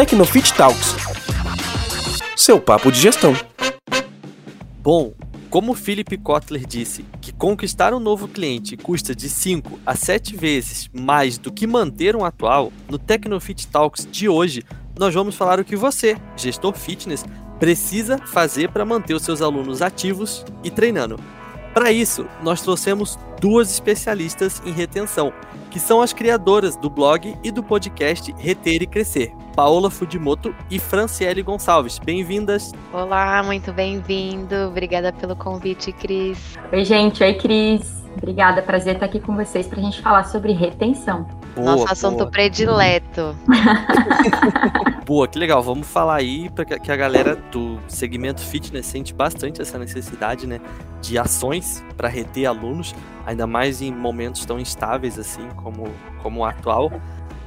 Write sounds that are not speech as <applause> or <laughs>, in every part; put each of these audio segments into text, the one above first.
Tecnofit Talks. Seu papo de gestão. Bom, como Philip Kotler disse, que conquistar um novo cliente custa de 5 a 7 vezes mais do que manter um atual, no Tecnofit Talks de hoje, nós vamos falar o que você, gestor fitness, precisa fazer para manter os seus alunos ativos e treinando. Para isso, nós trouxemos duas especialistas em retenção, que são as criadoras do blog e do podcast Reter e Crescer, Paola Fudimoto e Franciele Gonçalves. Bem-vindas! Olá, muito bem-vindo. Obrigada pelo convite, Cris. Oi, gente. Oi, Cris. Obrigada, prazer estar aqui com vocês para a gente falar sobre retenção. Boa, Nosso assunto boa. predileto. <laughs> boa, que legal. Vamos falar aí para que a galera do segmento fitness sente bastante essa necessidade, né, de ações para reter alunos, ainda mais em momentos tão instáveis assim como, como o atual.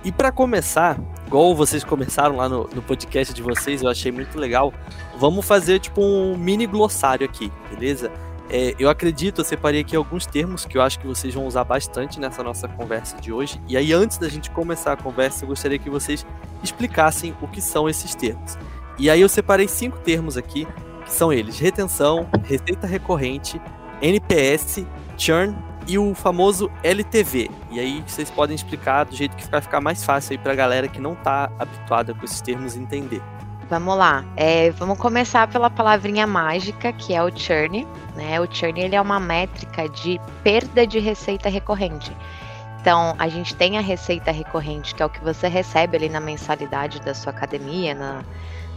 E para começar, igual vocês começaram lá no, no podcast de vocês, eu achei muito legal. Vamos fazer tipo um mini glossário aqui, beleza? É, eu acredito, eu separei aqui alguns termos que eu acho que vocês vão usar bastante nessa nossa conversa de hoje. E aí, antes da gente começar a conversa, eu gostaria que vocês explicassem o que são esses termos. E aí, eu separei cinco termos aqui, que são eles: retenção, receita recorrente, NPS, churn e o famoso LTV. E aí, vocês podem explicar do jeito que vai ficar mais fácil aí para a galera que não está habituada com esses termos entender. Vamos lá. É, vamos começar pela palavrinha mágica, que é o churn. Né? O churn ele é uma métrica de perda de receita recorrente. Então, a gente tem a receita recorrente, que é o que você recebe ali na mensalidade da sua academia, na,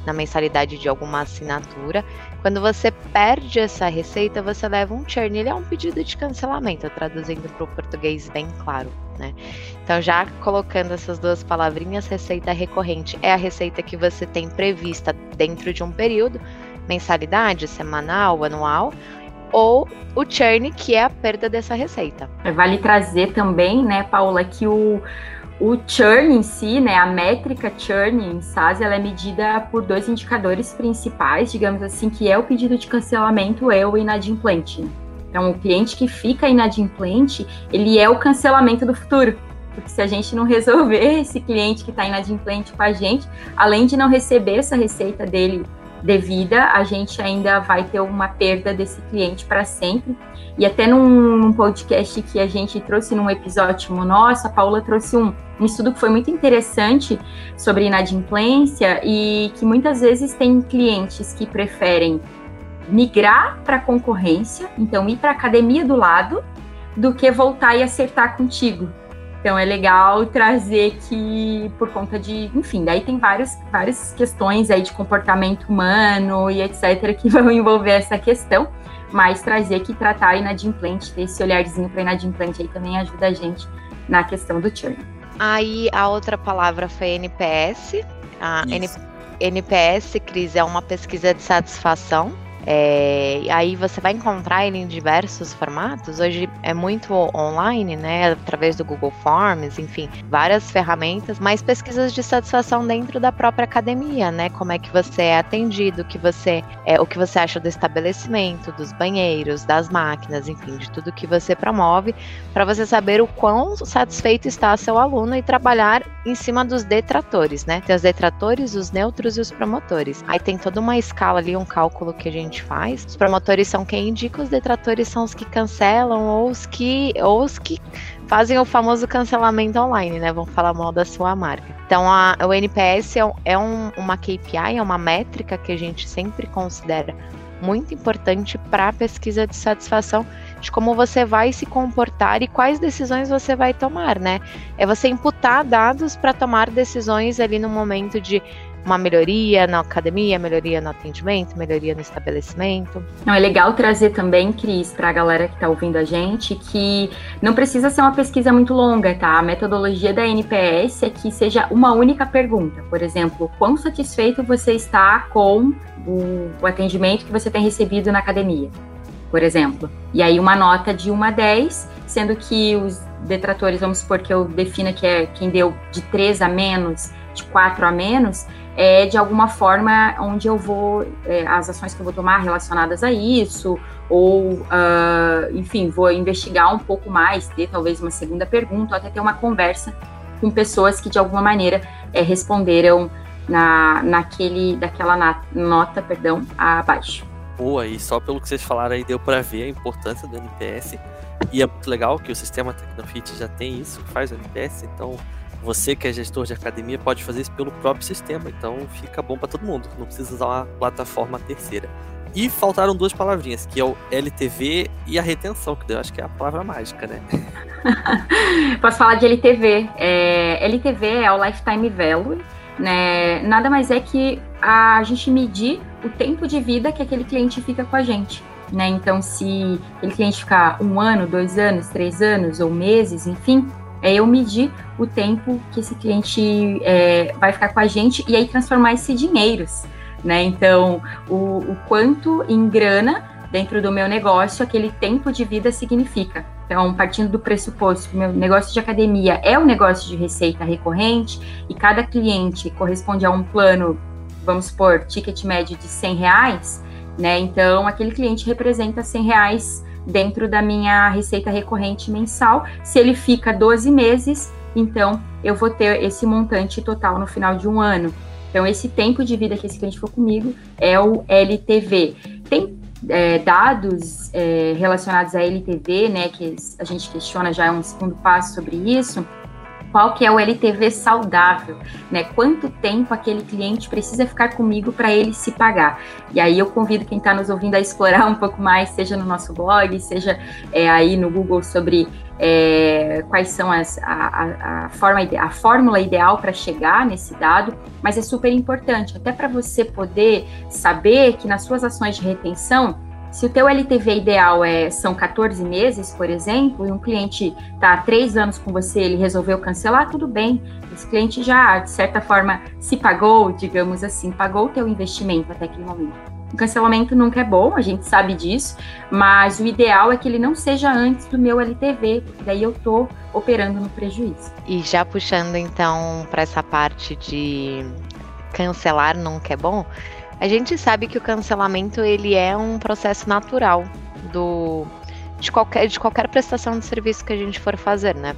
na mensalidade de alguma assinatura. Quando você perde essa receita, você leva um churn. Ele é um pedido de cancelamento, traduzindo para o português bem claro. Né? Então, já colocando essas duas palavrinhas, receita recorrente é a receita que você tem prevista dentro de um período, mensalidade, semanal, anual, ou o churn, que é a perda dessa receita. Vale trazer também, né, Paula, que o o churn em si, né, a métrica churn em SaaS, ela é medida por dois indicadores principais, digamos assim, que é o pedido de cancelamento e o inadimplente. Então, o cliente que fica inadimplente, ele é o cancelamento do futuro. Porque se a gente não resolver <laughs> esse cliente que está inadimplente com a gente, além de não receber essa receita dele devida, a gente ainda vai ter uma perda desse cliente para sempre. E até num, num, podcast que a gente trouxe num episódio nosso, a Paula trouxe um, um estudo que foi muito interessante sobre inadimplência e que muitas vezes tem clientes que preferem migrar para concorrência, então ir para a academia do lado, do que voltar e acertar contigo. Então é legal trazer que por conta de, enfim, daí tem várias, várias questões aí de comportamento humano e etc que <laughs> vão envolver essa questão, mas trazer que tratar a inadimplente, ter esse olharzinho para inadimplente aí também ajuda a gente na questão do churn. Aí a outra palavra foi NPS. A NPS, Cris, é uma pesquisa de satisfação é, aí você vai encontrar ele em diversos formatos. Hoje é muito online, né? Através do Google Forms, enfim, várias ferramentas, mas pesquisas de satisfação dentro da própria academia, né? Como é que você é atendido, que você é, o que você acha do estabelecimento, dos banheiros, das máquinas, enfim, de tudo que você promove, para você saber o quão satisfeito está seu aluno e trabalhar em cima dos detratores, né? Tem os detratores, os neutros e os promotores. Aí tem toda uma escala ali, um cálculo que a gente gente faz. Os promotores são quem indica, os detratores são os que cancelam ou os que, ou os que fazem o famoso cancelamento online, né? Vão falar mal da sua marca. Então, a, o NPS é, é um, uma KPI, é uma métrica que a gente sempre considera muito importante para a pesquisa de satisfação de como você vai se comportar e quais decisões você vai tomar, né? É você imputar dados para tomar decisões ali no momento de uma melhoria na academia, melhoria no atendimento, melhoria no estabelecimento. Não, é legal trazer também, Cris, para a galera que está ouvindo a gente, que não precisa ser uma pesquisa muito longa, tá? A metodologia da NPS é que seja uma única pergunta. Por exemplo, quão satisfeito você está com o, o atendimento que você tem recebido na academia? Por exemplo. E aí uma nota de 1 a 10, sendo que os detratores, vamos supor que eu defina que é quem deu de 3 a menos, de 4 a menos, é de alguma forma onde eu vou, é, as ações que eu vou tomar relacionadas a isso, ou, uh, enfim, vou investigar um pouco mais, ter talvez uma segunda pergunta, ou até ter uma conversa com pessoas que de alguma maneira é, responderam na, naquele, daquela na, nota, perdão, abaixo. Boa, e só pelo que vocês falaram aí deu para ver a importância do NPS. E é muito legal que o sistema Tecnofit já tem isso, faz o NPS, então você que é gestor de academia pode fazer isso pelo próprio sistema, então fica bom para todo mundo, não precisa usar uma plataforma terceira. E faltaram duas palavrinhas, que é o LTV e a retenção, que eu acho que é a palavra mágica, né? <laughs> Posso falar de LTV. É, LTV é o Lifetime Value, né? Nada mais é que a gente medir o tempo de vida que aquele cliente fica com a gente. Né? Então, se aquele cliente ficar um ano, dois anos, três anos ou meses, enfim, é eu medir o tempo que esse cliente é, vai ficar com a gente e aí transformar esse dinheiros né? Então, o, o quanto em grana dentro do meu negócio aquele tempo de vida significa. Então, partindo do pressuposto que meu negócio de academia é um negócio de receita recorrente e cada cliente corresponde a um plano, vamos supor, ticket médio de 100 reais, né? Então, aquele cliente representa 100 reais dentro da minha receita recorrente mensal. Se ele fica 12 meses, então eu vou ter esse montante total no final de um ano. Então, esse tempo de vida que esse cliente for comigo é o LTV. Tem é, dados é, relacionados à LTV, né, que a gente questiona já é um segundo passo sobre isso, qual que é o LTV saudável, né? Quanto tempo aquele cliente precisa ficar comigo para ele se pagar? E aí eu convido quem está nos ouvindo a explorar um pouco mais, seja no nosso blog, seja é, aí no Google sobre é, quais são as, a, a, forma, a fórmula ideal para chegar nesse dado, mas é super importante, até para você poder saber que nas suas ações de retenção se o teu LTV ideal é, são 14 meses, por exemplo, e um cliente está há três anos com você, ele resolveu cancelar, tudo bem. Esse cliente já, de certa forma, se pagou, digamos assim, pagou o teu investimento até aquele momento. O cancelamento nunca é bom, a gente sabe disso, mas o ideal é que ele não seja antes do meu LTV, porque daí eu estou operando no prejuízo. E já puxando então para essa parte de cancelar nunca é bom, a gente sabe que o cancelamento ele é um processo natural do de qualquer, de qualquer prestação de serviço que a gente for fazer, né?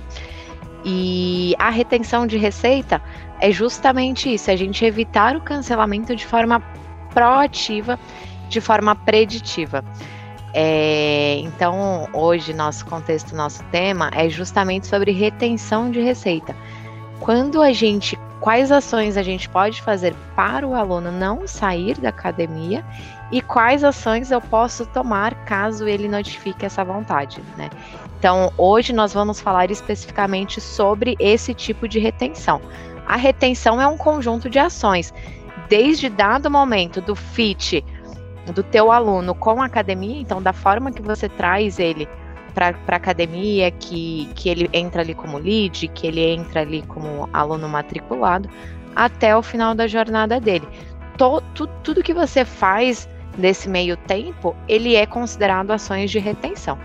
E a retenção de receita é justamente isso, é a gente evitar o cancelamento de forma proativa, de forma preditiva. É, então, hoje, nosso contexto, nosso tema é justamente sobre retenção de receita. Quando a gente quais ações a gente pode fazer para o aluno não sair da academia e quais ações eu posso tomar caso ele notifique essa vontade, né? Então, hoje nós vamos falar especificamente sobre esse tipo de retenção. A retenção é um conjunto de ações, desde dado momento do fit do teu aluno com a academia, então da forma que você traz ele para academia, que, que ele entra ali como lead, que ele entra ali como aluno matriculado, até o final da jornada dele. To, tu, tudo que você faz nesse meio tempo, ele é considerado ações de retenção.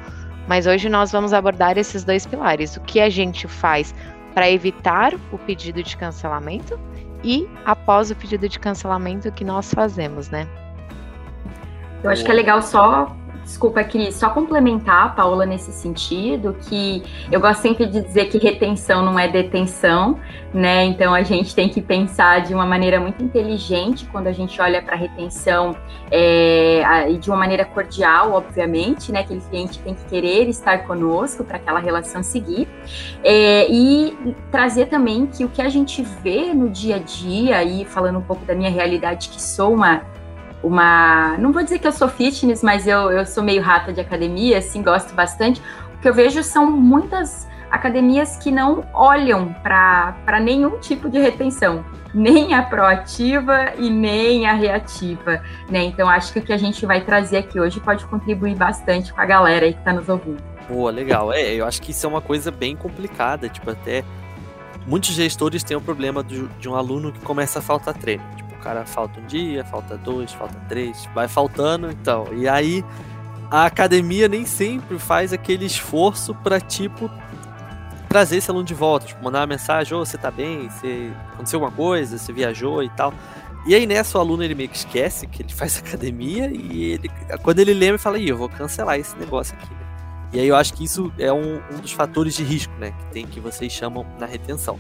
Mas hoje nós vamos abordar esses dois pilares: o que a gente faz para evitar o pedido de cancelamento e após o pedido de cancelamento o que nós fazemos, né? Eu acho que é legal só Desculpa, Cris, só complementar a Paula nesse sentido, que eu gosto sempre de dizer que retenção não é detenção, né? Então a gente tem que pensar de uma maneira muito inteligente quando a gente olha para retenção é, e de uma maneira cordial, obviamente, né? Aquele cliente tem que querer estar conosco para aquela relação seguir. É, e trazer também que o que a gente vê no dia a dia, aí falando um pouco da minha realidade, que sou uma uma. Não vou dizer que eu sou fitness, mas eu, eu sou meio rata de academia, assim, gosto bastante. O que eu vejo são muitas academias que não olham para nenhum tipo de retenção, nem a proativa e nem a reativa, né? Então acho que o que a gente vai trazer aqui hoje pode contribuir bastante com a galera aí que está nos ouvindo. Boa, legal. É, eu acho que isso é uma coisa bem complicada, tipo, até muitos gestores têm o problema de, um aluno que começa a faltar treino. Cara falta um dia, falta dois, falta três, vai faltando, então. E aí a academia nem sempre faz aquele esforço para tipo trazer esse aluno de volta, tipo, mandar uma mensagem, ô, oh, você tá bem, você aconteceu alguma coisa, você viajou e tal. E aí nessa o aluno ele meio que esquece que ele <laughs> faz academia e ele, quando ele lembra, ele fala, ih, eu vou cancelar esse negócio aqui. E aí eu acho que isso é um, um dos fatores de risco, né, que tem que vocês chamam na retenção.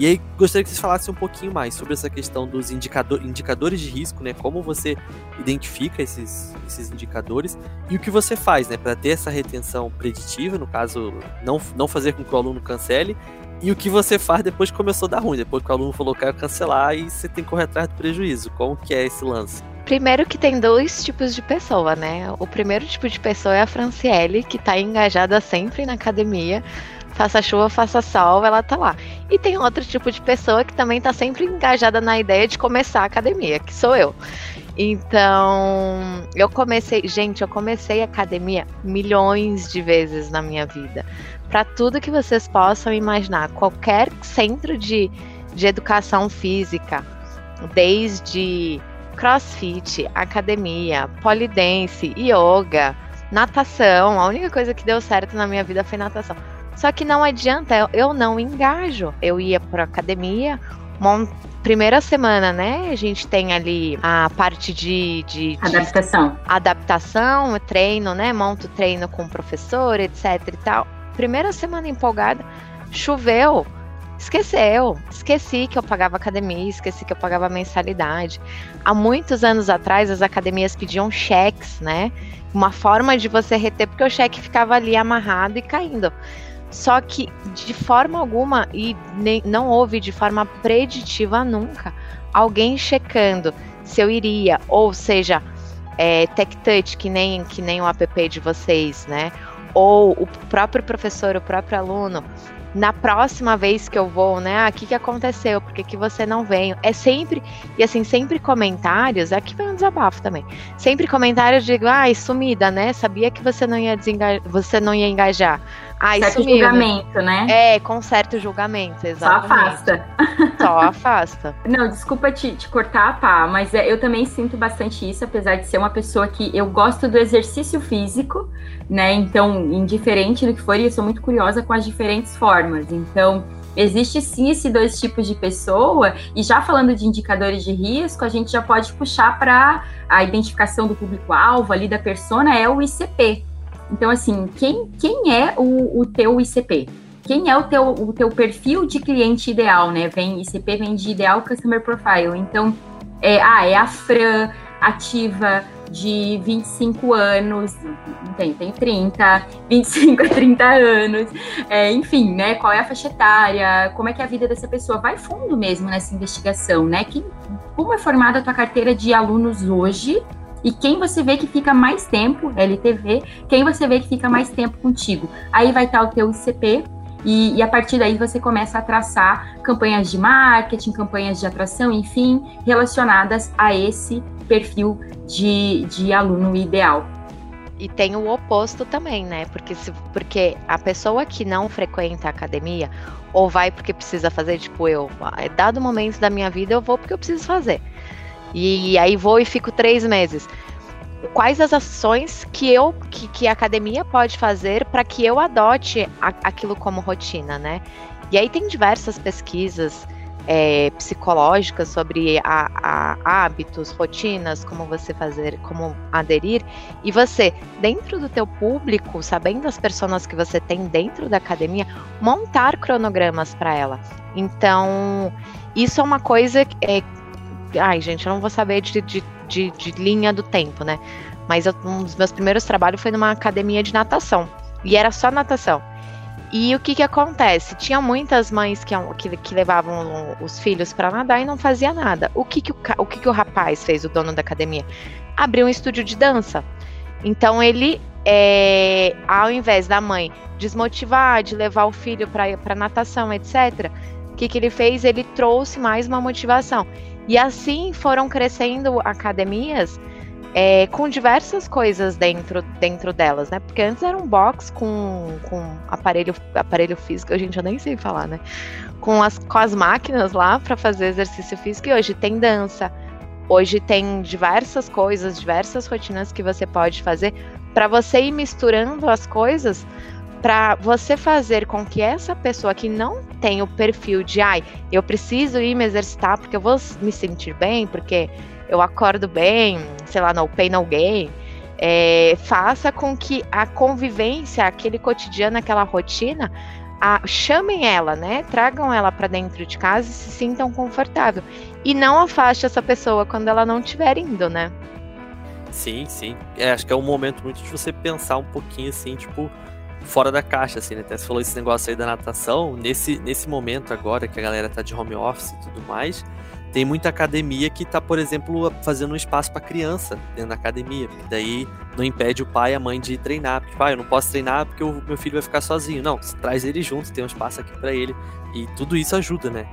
E aí, gostaria que vocês falassem um pouquinho mais sobre essa questão dos indicador, indicadores de risco, né? Como você identifica esses, esses indicadores e o que você faz, né? Para ter essa retenção preditiva, no caso, não, não fazer com que o aluno cancele, e o que você faz depois que começou a dar ruim, depois que o aluno falou que ia cancelar e você tem que correr atrás do prejuízo. Como que é esse lance? Primeiro que tem dois tipos de pessoa, né? O primeiro tipo de pessoa é a Franciele, que tá engajada sempre na academia. Faça chuva, faça sol, ela tá lá. E tem outro tipo de pessoa que também tá sempre engajada na ideia de começar a academia, que sou eu. Então, eu comecei, gente, eu comecei a academia milhões de vezes na minha vida. Para tudo que vocês possam imaginar, qualquer centro de, de educação física, desde crossfit, academia, polidense, yoga, natação. A única coisa que deu certo na minha vida foi natação. Só que não adianta, eu, não engajo. Eu ia para academia, primeira semana, né? A gente tem ali a parte de, de, de adaptação. Adaptação, treino, né? Monto treino com o professor, etc e tal. Primeira semana empolgada, choveu esqueceu. Esqueci que eu pagava academia, esqueci que eu pagava mensalidade. Há muitos anos atrás, as academias pediam cheques, né? Uma forma de você reter, porque o cheque ficava ali amarrado e caindo. Só que de forma alguma, e nem, não houve de forma preditiva nunca, alguém checando se eu iria, ou seja, é, Tech Touch, que nem, que nem o app de vocês, né? Ou o próprio professor, o próprio aluno, na próxima vez que eu vou, né? Ah, o que, que aconteceu? Por que, que você não veio? É sempre, e assim, sempre comentários, aqui vem um desabafo também. Sempre comentários de, ai, ah, sumida, né? Sabia que você não ia desengajar, você não ia engajar. Ai, certo sumiu, julgamento, né? É, com certo julgamento, exatamente. Só afasta. Só afasta. <laughs> Não, desculpa te, te cortar, pá, mas é, eu também sinto bastante isso, apesar de ser uma pessoa que eu gosto do exercício físico, né? Então, indiferente do que for, eu sou muito curiosa com as diferentes formas. Então, existe sim esses dois tipos de pessoa, e já falando de indicadores de risco, a gente já pode puxar para a identificação do público-alvo ali da persona, é o ICP. Então, assim, quem, quem é o, o teu ICP? Quem é o teu, o teu perfil de cliente ideal, né? Vem, ICP vem de Ideal Customer Profile. Então, é, ah, é a Fran, ativa, de 25 anos, tem, tem 30, 25 a 30 anos, é, enfim, né? Qual é a faixa etária, como é que é a vida dessa pessoa? Vai fundo mesmo nessa investigação, né? Que, como é formada a tua carteira de alunos hoje e quem você vê que fica mais tempo, LTV, quem você vê que fica mais tempo contigo. Aí vai estar o teu ICP, e, e, a partir daí você começa a traçar campanhas de marketing, campanhas de atração, enfim, relacionadas a esse perfil de, de aluno ideal. E tem o oposto também, né? Porque, se, porque a pessoa que não frequenta a academia, ou vai porque precisa fazer, tipo eu, é dado momento da minha vida, eu vou porque eu preciso fazer. E, aí vou e fico três meses. Quais as ações que eu, que, que a academia pode fazer para que eu adote a, aquilo como rotina, né? E aí tem diversas pesquisas é, psicológicas sobre a, a, hábitos, rotinas, como você fazer, como aderir, e você, dentro do teu público, sabendo as pessoas que você tem dentro da academia, montar cronogramas para ela. Então, isso é uma coisa é, ai, gente, eu não vou saber de, de, de, de linha do tempo, né? Mas eu, um dos meus primeiros trabalhos foi numa academia de natação. E era só natação. E o que que acontece? Tinha muitas mães que, que, que levavam os filhos para nadar e não fazia nada. O que que o, o que que o rapaz fez, o dono da academia? Abriu um estúdio de dança. Então ele, é, ao invés da mãe desmotivar, de levar o filho para natação, etc., o que, que ele fez? Ele trouxe mais uma motivação. E assim foram crescendo academias é, com diversas coisas dentro, dentro delas, né? Porque antes era um box com, com aparelho, aparelho físico, a gente já nem sei falar, né? Com as, com as máquinas lá para fazer exercício físico e hoje tem dança. Hoje tem diversas coisas, diversas rotinas que você pode fazer para você ir misturando as coisas para você fazer com que essa pessoa que não tem o perfil de ai, eu preciso ir me exercitar porque eu vou me sentir bem, porque eu acordo bem, sei lá, no pain no gain, é, faça com que a convivência, aquele cotidiano, aquela rotina, a, chamem ela, né? Tragam ela para dentro de casa e se sintam confortável. E não afaste essa pessoa quando ela não estiver indo, né? Sim, sim. É, acho que é um momento muito de você pensar um pouquinho assim, tipo, fora da caixa, assim, né? Até você falou esse negócio aí da natação. Nesse, nesse momento agora que a galera tá de home office e tudo mais, tem muita academia que tá, por exemplo, fazendo um espaço para criança dentro da academia, daí não impede o pai e a mãe de treinar. Porque, pai, eu não posso treinar porque o meu filho vai ficar sozinho. Não, traz ele junto, tem um espaço aqui para ele. E tudo isso ajuda, né?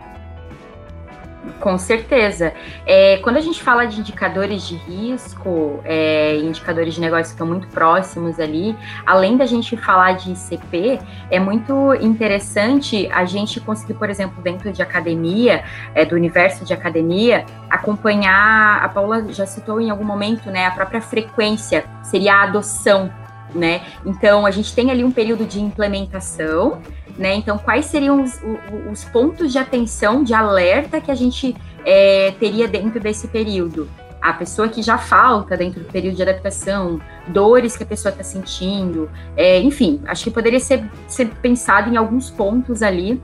Com certeza. É, quando a gente fala de indicadores de risco, é, indicadores de negócio que estão muito próximos ali, além da gente falar de ICP, é muito interessante a gente conseguir, por exemplo, dentro de academia, é, do universo de academia, acompanhar, a Paula já citou em algum momento, né, a própria frequência, seria a adoção, né? Então, a gente tem ali um período de implementação, né? Então, quais seriam os, os, pontos de atenção, de alerta que a gente é, teria dentro desse período? A pessoa que já falta dentro do período de adaptação, dores que a pessoa está sentindo, é, enfim, acho que poderia ser, ser pensado em alguns pontos ali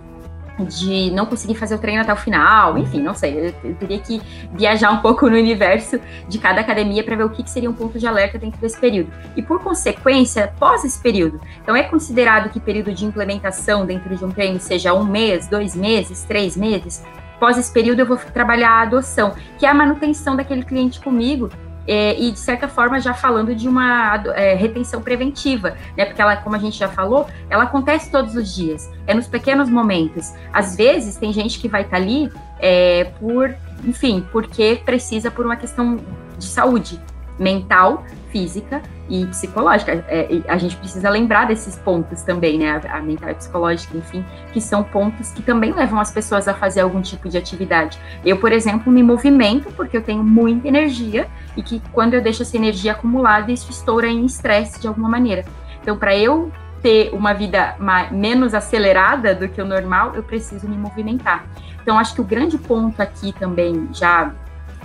de não conseguir fazer o treino até o final, enfim, não sei, eu, teria que viajar um pouco no universo de cada academia para ver o que, que, seria um ponto de alerta dentro desse período. E por consequência, pós esse período, então é considerado que período de implementação dentro de um treino seja um mês, dois meses, três meses. Pós esse período, eu vou trabalhar a adoção, que é a manutenção daquele cliente comigo é, e de certa forma já falando de uma é, retenção preventiva, né? Porque ela, como a gente já falou, ela acontece todos os dias, é nos pequenos momentos. Às vezes tem gente que vai estar tá ali é, por, enfim, porque precisa por uma questão de saúde mental, física e psicológica. É, a gente precisa lembrar desses pontos também, né? A, a mental e psicológica, enfim, que são pontos que também levam as pessoas a fazer algum tipo de atividade. Eu, por exemplo, me movimento porque eu tenho muita energia e que quando eu deixo essa energia acumulada, isso estoura em estresse de alguma maneira. Então, para eu ter uma vida mais, menos acelerada do que o normal, eu preciso me movimentar. Então, acho que o grande ponto aqui também, já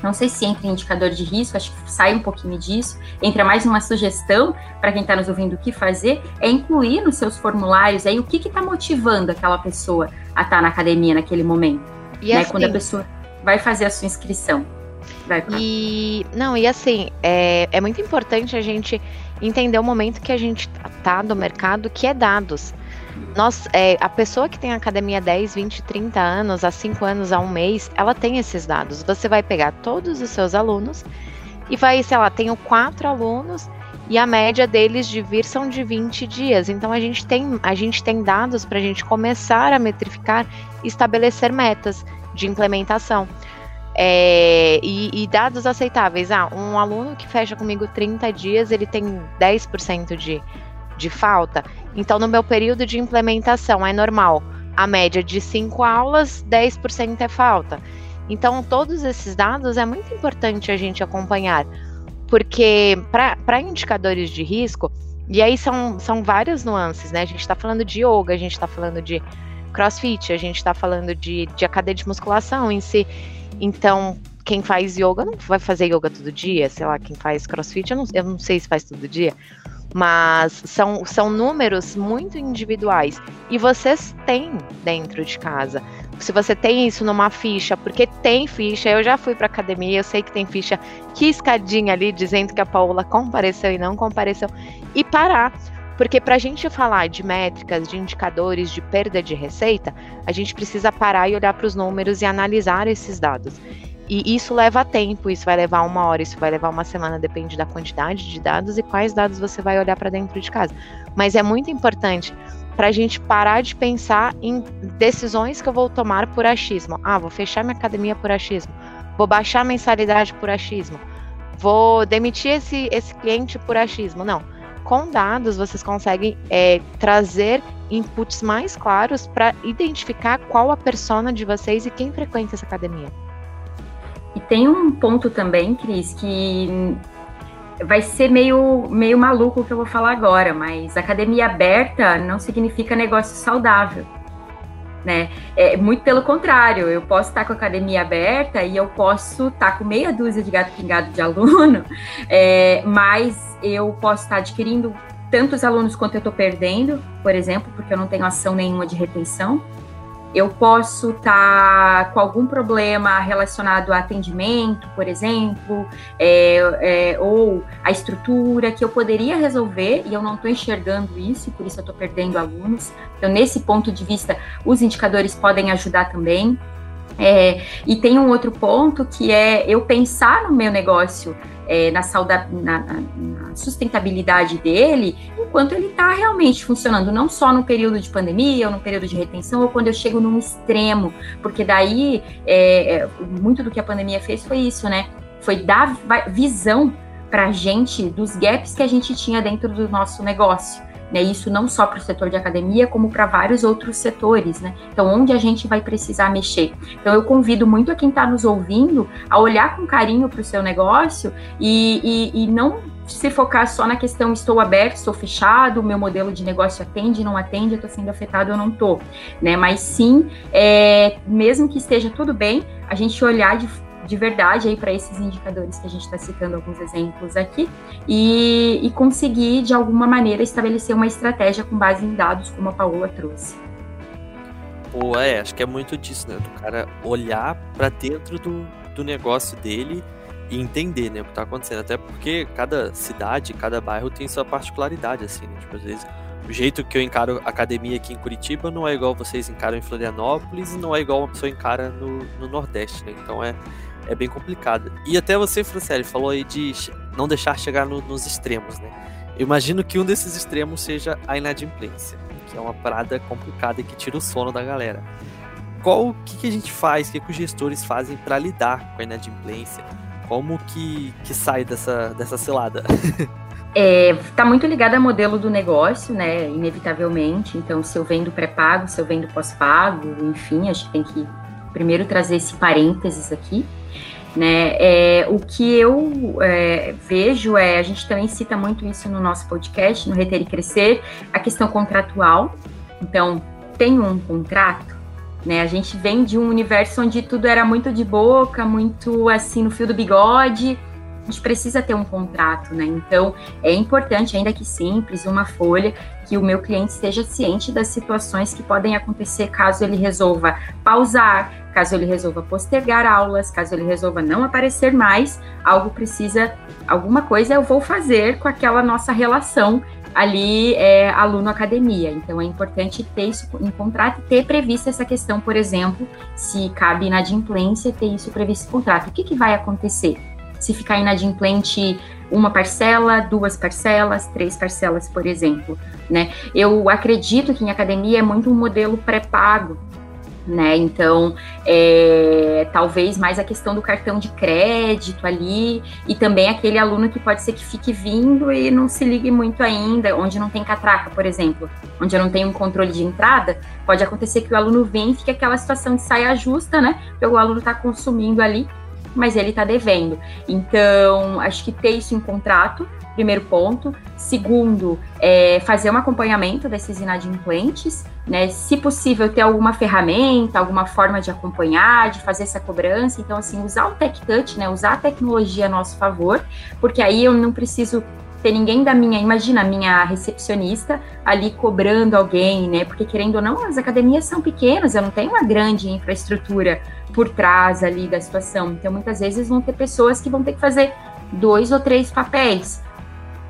não sei se entra em indicador de risco, acho que sai um pouquinho disso, entra mais uma sugestão para quem está nos ouvindo o que fazer, é incluir nos seus formulários aí o que está motivando aquela pessoa a estar tá na academia naquele momento. E né? assim, Quando a pessoa vai fazer a sua inscrição. Vai, e não, e assim, é, é muito importante a gente entender o momento que a gente tá no mercado, que é dados. Nós, é, a pessoa que tem academia 10, 20, 30 anos, há 5 anos, há um mês, ela tem esses dados. Você vai pegar todos os seus alunos e vai, sei lá, tenho quatro alunos e a média deles de vir são de 20 dias. Então a gente tem, a gente tem dados para a gente começar a metrificar e estabelecer metas de implementação. É, e, e, dados aceitáveis. Ah, um aluno que fecha comigo 30 dias, ele tem 10% de, de falta. Então, no meu período de implementação, é normal. A média de 5 aulas, 10% é falta. Então, todos esses dados é muito importante a gente acompanhar, porque para indicadores de risco, e aí são, são várias nuances, né? A gente está falando de yoga, a gente está falando de crossfit, a gente está falando de, de academia de musculação em si. Então, quem faz yoga não vai fazer yoga todo dia, sei lá, quem faz crossfit, eu não, eu não sei se faz todo dia mas são, são números muito individuais e vocês têm dentro de casa. Se você tem isso numa ficha, porque tem ficha, eu já fui para academia, eu sei que tem ficha que escadinha ali dizendo que a Paula compareceu e não compareceu e parar. Porque para a gente falar de métricas, de indicadores, de perda de receita, a gente precisa parar e olhar para os números e analisar esses dados. E isso leva tempo, isso vai levar uma hora, isso vai levar uma semana, depende da quantidade de dados e quais dados você vai olhar para dentro de casa. Mas é muito importante para a gente parar de pensar em decisões que eu vou tomar por achismo. Ah, vou fechar minha academia por achismo, vou baixar a mensalidade por achismo, vou demitir esse, esse cliente por achismo. Não. Com dados, vocês conseguem é, trazer inputs mais claros para identificar qual a persona de vocês e quem frequenta essa academia. E tem um ponto também, Cris, que vai ser meio, meio maluco o que eu vou falar agora, mas academia aberta não significa negócio saudável. Né? É muito pelo contrário, eu posso estar com a academia aberta e eu posso estar com meia dúzia de gato pingado de <laughs> aluno, é, mas eu posso estar adquirindo tantos alunos quanto eu estou perdendo, por exemplo, porque eu não tenho ação nenhuma de retenção. Eu posso estar tá com algum problema relacionado a atendimento, por exemplo, é, é, ou a estrutura que eu poderia resolver e eu não estou enxergando isso, e por isso eu estou perdendo alunos. Então, nesse ponto de vista, os indicadores podem ajudar também. É, e tem um outro ponto que é eu pensar no meu negócio é, na, na, na, sustentabilidade dele, enquanto ele está realmente funcionando, não só no período de pandemia ou no período de retenção, ou quando eu chego num extremo, porque daí é, é muito do que a pandemia fez foi isso, né? Foi dar visão para a gente dos gaps que a gente tinha dentro do nosso negócio. Né, isso não só para o setor de academia, como para vários outros setores, né? Então, onde a gente vai precisar mexer? Então, eu convido muito a quem está nos ouvindo a olhar com carinho para o seu negócio e, e, e não se focar só na questão estou aberto, estou fechado, o meu modelo de negócio atende, não atende, estou sendo afetado ou não estou, né? Mas sim, é, mesmo que esteja tudo bem, a gente olhar de de verdade aí para esses indicadores que a gente está citando alguns exemplos aqui e, e, conseguir de alguma maneira estabelecer uma estratégia com base em dados, como a Paola trouxe. Pô, é, acho que é muito disso, né? Do cara olhar para dentro do, do negócio dele e entender, né, o que está acontecendo. Até porque cada cidade, cada bairro tem sua particularidade, assim, né? Tipo, às vezes o jeito que eu encaro academia aqui em Curitiba não é igual vocês encaram em Florianópolis e não é igual uma pessoa encara no, no Nordeste, né? Então é, é bem complicado. E até você, Franciele, falou aí de não deixar chegar no, nos extremos, né? Eu imagino que um desses extremos seja a inadimplência, que é uma parada complicada e que tira o sono da galera. Qual que, que a gente faz, o que, que os gestores fazem para lidar com a inadimplência? Como que, que sai dessa, dessa cilada? Está <laughs> é, muito ligado ao modelo do negócio, né? Inevitavelmente. Então, se eu vendo pré-pago, se eu vendo pós-pago, enfim, acho que tem que primeiro trazer esse parênteses aqui. Né? É, o que eu é, vejo é, a gente também cita muito isso no nosso podcast, no Reter e Crescer, a questão contratual. Então, tem um contrato, né? A gente vem de um universo onde tudo era muito de boca, muito assim no fio do bigode. A gente precisa ter um contrato, né? Então, é importante, ainda que simples, uma folha que o meu cliente esteja ciente das situações que podem acontecer caso ele resolva pausar, caso ele resolva postergar aulas, caso ele resolva não aparecer mais, algo precisa, alguma coisa eu vou fazer com aquela nossa relação ali é, aluno-academia. Então é importante ter isso em contrato ter previsto essa questão, por exemplo, se cabe inadimplência, ter isso previsto em contrato. O que, que vai acontecer? Se ficar inadimplente uma parcela, duas parcelas, três parcelas, por exemplo, né? Eu acredito que em academia é muito um modelo pré-pago, né? Então, é, talvez mais a questão do cartão de crédito ali, e também aquele aluno que pode ser que fique vindo e não se ligue muito ainda, onde não tem catraca, por exemplo, onde eu não tenho um controle de entrada, pode acontecer que o aluno vem e fique aquela situação de saia justa, né? Porque o aluno está consumindo ali, mas ele está devendo. Então, acho que ter isso em contrato primeiro ponto. Segundo, é fazer um acompanhamento desses inadimplentes, né? Se possível, ter alguma ferramenta, alguma forma de acompanhar, de fazer essa cobrança. Então, assim, usar o Tech Touch, né? Usar a tecnologia a nosso favor, porque aí eu não preciso ter ninguém da minha, imagina, minha recepcionista ali cobrando alguém, né? Porque querendo ou não, as academias são pequenas, eu não tenho uma grande infraestrutura por trás ali da situação. Então, muitas vezes vão ter pessoas que vão ter que fazer dois ou três papéis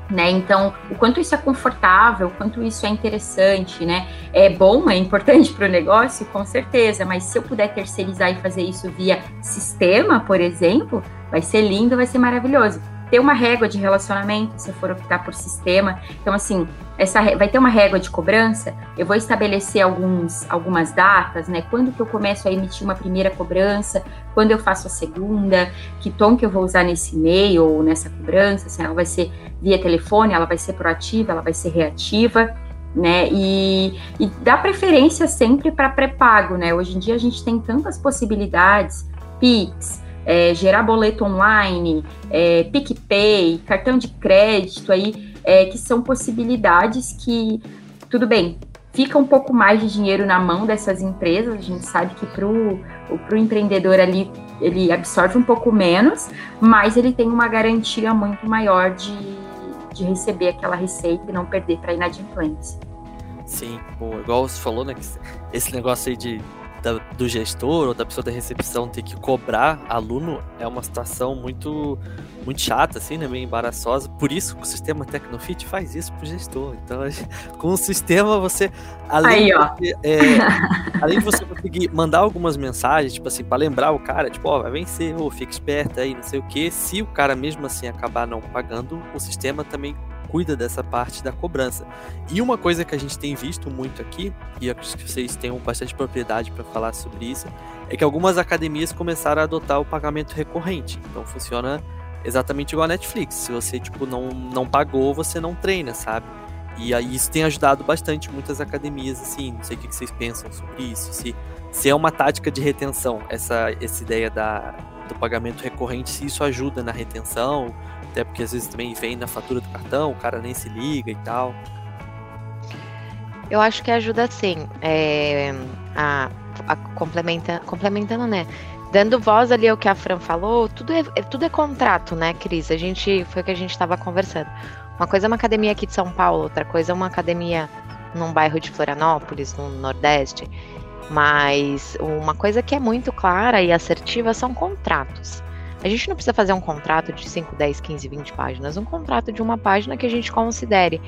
né? Então, o quanto isso é confortável, o quanto isso é interessante, né? É bom, é importante <laughs> para o negócio, com certeza, mas se eu puder terceirizar e fazer isso via sistema, por exemplo, vai ser lindo, vai ser maravilhoso ter uma régua de relacionamento, se for optar por sistema. Então, assim, essa vai ter uma régua de cobrança. Eu vou estabelecer alguns, algumas datas, né? Quando que eu começo a emitir uma primeira cobrança, quando eu faço a segunda, que tom que eu vou usar nesse e-mail ou nessa cobrança, se ela vai ser via telefone, ela vai ser proativa, ela vai ser reativa. Né, e, e dá preferência sempre para pré-pago, né? Hoje em dia a gente tem tantas possibilidades, Pix, é, gerar boleto online, é, PicPay, cartão de crédito aí, é, que são possibilidades que, tudo bem, fica um pouco mais de dinheiro na mão dessas empresas, a gente sabe que para o empreendedor ali ele absorve um pouco menos, mas ele tem uma garantia muito maior de, de receber aquela receita e não perder para inadimplência. Sim, igual você falou, né? Esse negócio aí de da, do gestor ou da pessoa da recepção ter que cobrar aluno é uma situação muito muito chata, assim, né? Meio embaraçosa. Por isso que o sistema Tecnofit faz isso pro gestor. Então, <laughs> com o sistema, você. Além, Aí, de, é, <laughs> além de você conseguir mandar algumas mensagens, tipo assim, para lembrar o cara, tipo, ó, vai vencer, ou fica esperto aí, não sei o que. Se o cara mesmo assim acabar não pagando, o sistema também cuida dessa parte da cobrança. E uma coisa que a gente tem visto muito aqui, e acho que vocês têm bastante propriedade para falar sobre isso, é que algumas academias começaram a adotar o pagamento recorrente. Então funciona exatamente igual a Netflix. Se você tipo não, não pagou, você não treina, sabe? E aí isso tem ajudado bastante muitas academias, assim. Não sei o que vocês pensam sobre isso. Se, se é uma tática de retenção, essa, essa ideia da, do pagamento recorrente, se isso ajuda na retenção, até porque às vezes também vem na fatura do cartão, o cara nem se liga e tal. Eu acho que ajuda sim. É, a, a complementa, complementando, né? Dando voz ali ao que a Fran falou, tudo é, é tudo é contrato, né, Cris? A gente foi o que a gente estava conversando. Uma coisa é uma academia aqui de São Paulo, outra coisa é uma academia num bairro de Florianópolis, no Nordeste. Mas uma coisa que é muito clara e assertiva são contratos. A gente não precisa fazer um contrato de 5, 10, 15, 20 páginas, um contrato de uma página que a gente considere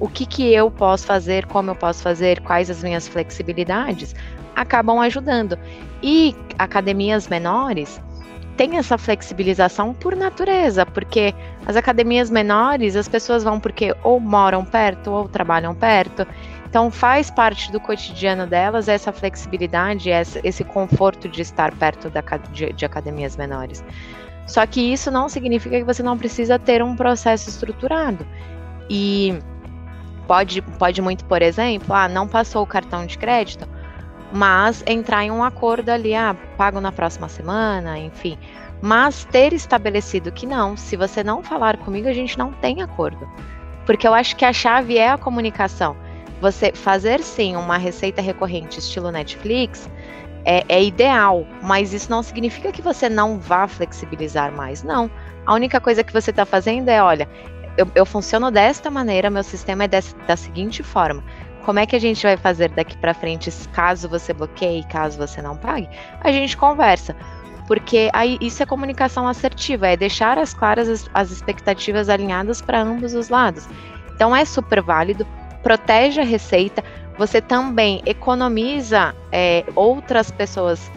o que, que eu posso fazer, como eu posso fazer, quais as minhas flexibilidades, acabam ajudando. E academias menores têm essa flexibilização por natureza, porque as academias menores, as pessoas vão porque ou moram perto ou trabalham perto. Então faz parte do cotidiano delas essa flexibilidade, esse conforto de estar perto da, de, de academias menores. Só que isso não significa que você não precisa ter um processo estruturado. E pode, pode muito, por exemplo, ah, não passou o cartão de crédito, mas entrar em um acordo ali, ah, pago na próxima semana, enfim. Mas ter estabelecido que não, se você não falar comigo, a gente não tem acordo. Porque eu acho que a chave é a comunicação você fazer sim uma receita recorrente estilo Netflix é, é, ideal, mas isso não significa que você não vá flexibilizar mais. Não. A única coisa que você está fazendo é, olha, eu, eu, funciono desta maneira, meu sistema é da seguinte forma. Como é que a gente vai fazer daqui para frente, caso você bloqueie, caso você não pague? A gente conversa. Porque aí isso é comunicação assertiva, é deixar as claras as, as expectativas alinhadas para ambos os lados. Então é super válido protege a receita, você também economiza é, outras pessoas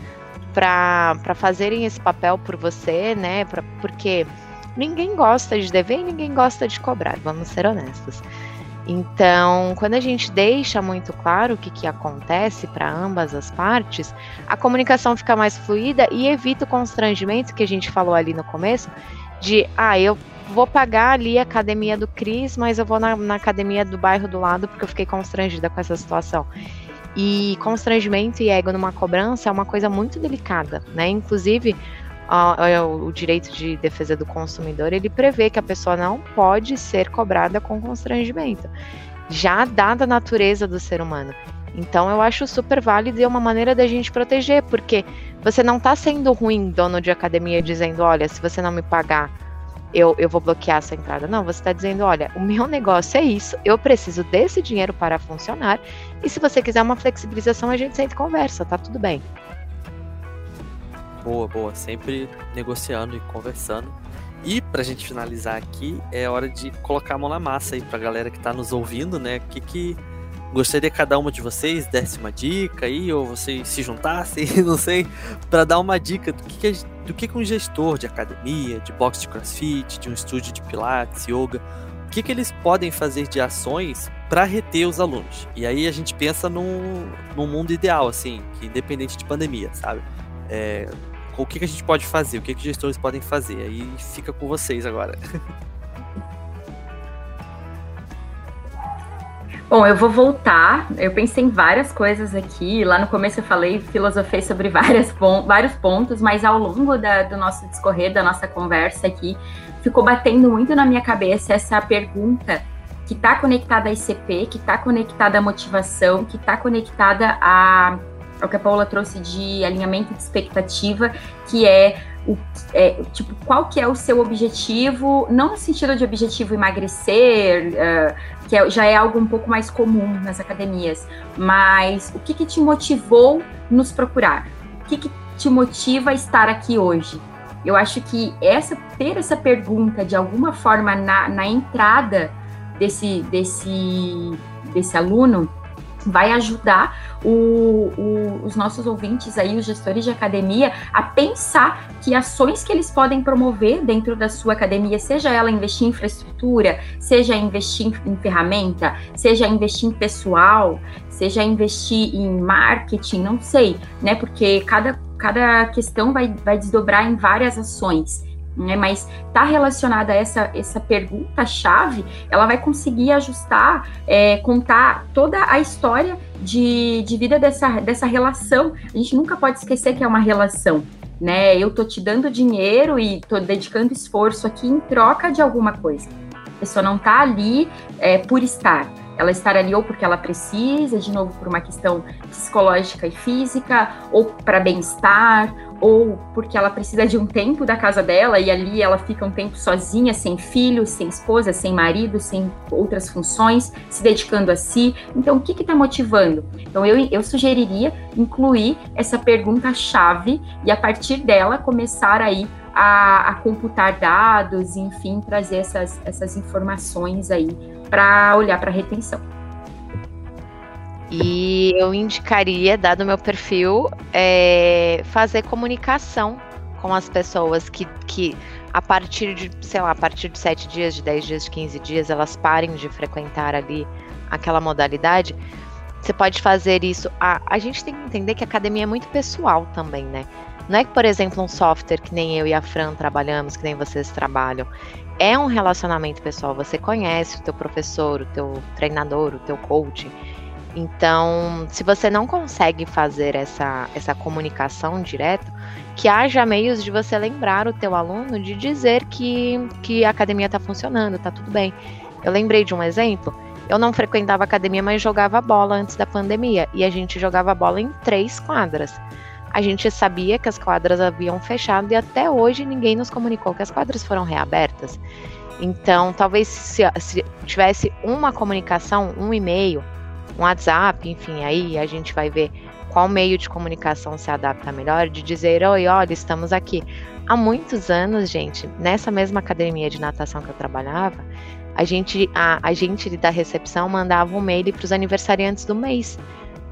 para fazerem esse papel por você, né? Pra, porque ninguém gosta de dever e ninguém gosta de cobrar, vamos ser honestos. Então, quando a gente deixa muito claro o que, que acontece para ambas as partes, a comunicação fica mais fluida e evita o constrangimento que a gente falou ali no começo, de, ah, eu vou pagar ali a academia do Cris, mas eu vou na, na, academia do bairro do lado porque eu fiquei constrangida com essa situação. E constrangimento e ego numa cobrança é uma coisa muito delicada, né? Inclusive, o, direito de defesa do consumidor ele prevê que a pessoa não pode ser cobrada com constrangimento, já dada a natureza do ser humano. Então eu acho super válido e é uma maneira da gente proteger, porque você não está sendo ruim, dono de academia, dizendo, olha, se você não me pagar eu, eu vou bloquear essa entrada. Não, você está dizendo, olha, o meu negócio é isso, eu preciso desse dinheiro para funcionar, e se você quiser uma flexibilização, a gente sempre conversa, tá tudo bem. Boa, boa, sempre negociando e conversando. E pra gente finalizar aqui, é hora de colocar a mão na massa aí pra galera que tá nos ouvindo, né? O que que Gostaria que cada uma de vocês desse uma dica aí, ou vocês se juntassem, <laughs> não sei, para dar uma dica do que, que, do que, que um gestor de academia, de boxe de crossfit, de um estúdio de pilates, yoga, o que, que eles podem fazer de ações para reter os alunos. E aí a gente pensa num, num mundo ideal, assim, que independente de pandemia, sabe? É, o que, que a gente pode fazer, o que, que gestores podem fazer. Aí fica com vocês agora. <laughs> Bom, eu vou voltar. Eu pensei em várias coisas aqui. Lá no começo eu falei, filosofei sobre <laughs> várias, vários pontos, mas ao longo da, do nosso discorrer, da nossa conversa aqui, ficou batendo muito na minha cabeça essa pergunta que está conectada à ICP, que está conectada à motivação, que está conectada a, ao que a Paula trouxe de alinhamento de expectativa, que é o, é, tipo, qual que é o seu objetivo, não no sentido de objetivo emagrecer, uh, que é, já é algo um pouco mais comum nas academias, mas o que, que te motivou nos procurar? O que, que te motiva a estar aqui hoje? Eu acho que essa ter essa pergunta de alguma forma na, na entrada desse, desse, desse aluno vai ajudar o, o, os nossos ouvintes aí, os gestores de academia, a pensar que ações que eles podem promover dentro da sua academia, seja ela investir em infraestrutura, seja investir em, ferramenta, seja investir em pessoal, seja investir em marketing, não sei, né? Porque cada, cada questão vai, vai desdobrar em várias ações né? Mas está relacionada a essa, essa pergunta-chave, ela vai conseguir ajustar, é, contar toda a história de, de vida dessa, dessa relação. A gente nunca pode esquecer que é uma relação. Né? Eu tô te dando dinheiro e tô dedicando esforço aqui em troca de alguma coisa. A pessoa não tá ali é, por estar ela estar ali ou porque ela precisa, de novo, por uma questão psicológica e física, ou para bem-estar, ou porque ela precisa de um tempo da casa dela e ali ela fica um tempo sozinha, sem filhos, sem esposa, sem marido, sem outras funções, se dedicando a si. Então, o que está motivando? Então, eu, eu sugeriria incluir essa pergunta-chave e, a partir dela, começar aí a, a computar dados, enfim, trazer essas, essas informações aí para olhar para a retenção. E eu indicaria, dado o meu perfil, é, fazer comunicação com as pessoas que, que a partir de, sei lá, a partir de 7 dias, de 10 dias, de 15 dias, elas parem de frequentar ali aquela modalidade. Você pode fazer isso. A, a gente tem que entender que a academia é muito pessoal também, né? Não é que, por exemplo, um software que nem eu e a Fran trabalhamos, que nem vocês trabalham, é um relacionamento pessoal. Você conhece o teu professor, o teu treinador, o teu coach. Então, se você não consegue fazer essa, essa comunicação direta, que haja meios de você lembrar o teu aluno de dizer que, que a academia está funcionando, está tudo bem. Eu lembrei de um exemplo. Eu não frequentava academia, mas jogava bola antes da pandemia. E a gente jogava bola em três quadras. A gente sabia que as quadras haviam fechado e até hoje ninguém nos comunicou que as quadras foram reabertas. Então, talvez se, se tivesse uma comunicação, um e-mail, um WhatsApp, enfim, aí a gente vai ver qual meio de comunicação se adapta melhor, de dizer, oi, olha, estamos aqui. Há muitos anos, gente, nessa mesma academia de natação que eu trabalhava, a gente, a, a gente da recepção mandava um mail para os aniversariantes do mês.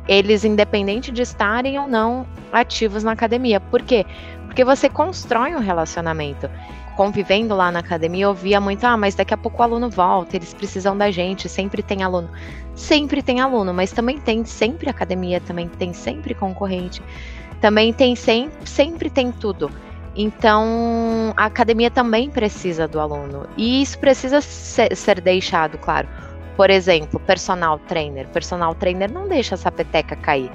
Eles, independente de estarem ou não ativos na academia. Por quê? Porque você constrói um relacionamento convivendo lá na academia, eu via muito, ah, mas daqui a pouco o aluno volta, eles precisam da gente, sempre tem aluno. Sempre tem aluno, mas também tem sempre academia, também tem sempre concorrente, também tem sempre, sempre tem tudo. Então, a academia também precisa do aluno. E isso precisa ser, ser deixado, claro. Por exemplo, personal trainer. Personal trainer não deixa essa peteca cair.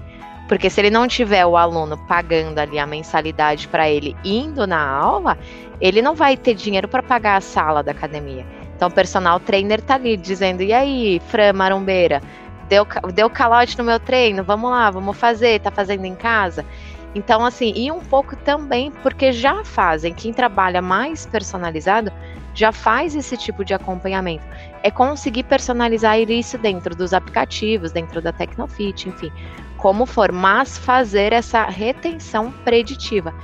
Porque se ele não tiver o aluno pagando ali a mensalidade para ele indo na aula, ele não vai ter dinheiro para pagar a sala da academia. Então o personal trainer tá ali dizendo: "E aí, Fran Marombeira, deu deu calote no meu treino, vamos lá, vamos fazer, tá fazendo em casa?" Então, assim, e um pouco também porque já fazem, quem trabalha mais personalizado já faz esse tipo de acompanhamento. É conseguir personalizar isso dentro dos aplicativos, dentro da Tecnofit, enfim como for, mas fazer essa retenção preditiva.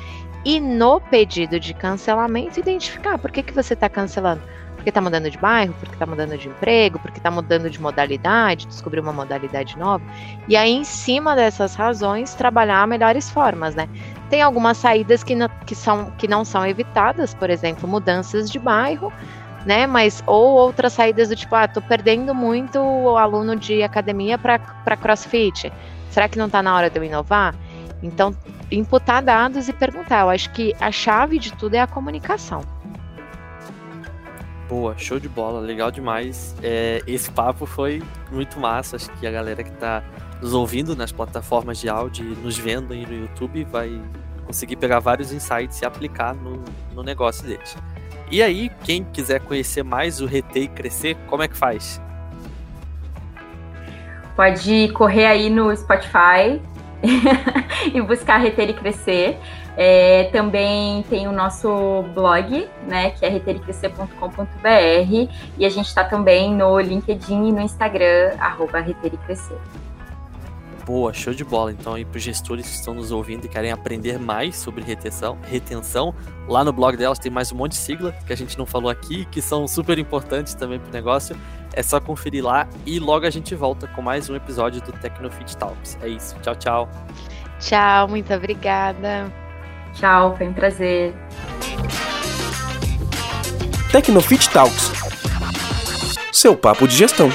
E no pedido de cancelamento, identificar por que, que você está cancelando. Porque está mudando de bairro, porque está mudando de emprego, porque está mudando de modalidade, descobrir uma modalidade nova. E aí, em cima dessas razões, trabalhar melhores formas, né? Tem algumas saídas que não, que são, que não são evitadas, por exemplo, mudanças de bairro, né? Mas ou outras saídas do tipo, ah, tô perdendo muito o aluno de academia para CrossFit. Será que não está na hora de eu inovar? Então, imputar dados e perguntar. Eu acho que a chave de tudo é a comunicação. Boa, show de bola, legal demais. É, esse papo foi muito massa. Acho que a galera que está nos ouvindo nas plataformas de áudio nos vendo aí no YouTube vai conseguir pegar vários insights e aplicar no, no negócio deles. E aí, quem quiser conhecer mais o Reter e Crescer, como é que faz? Pode correr aí no Spotify <laughs> e buscar Reter e Crescer. É, também tem o nosso blog, né, que é retericrescer.com.br e a gente está também no LinkedIn e no Instagram, arroba retericrescer. Boa, show de bola. Então, aí para os gestores que estão nos ouvindo e querem aprender mais sobre retenção, retenção, lá no blog delas tem mais um monte de sigla que a gente não falou aqui, que são super importantes também para o negócio. É só conferir lá e logo a gente volta com mais um episódio do Tecnofit Talks. É isso. Tchau, tchau. Tchau, muito obrigada. Tchau, foi um prazer. Tecnofit Talks. Seu papo de gestão.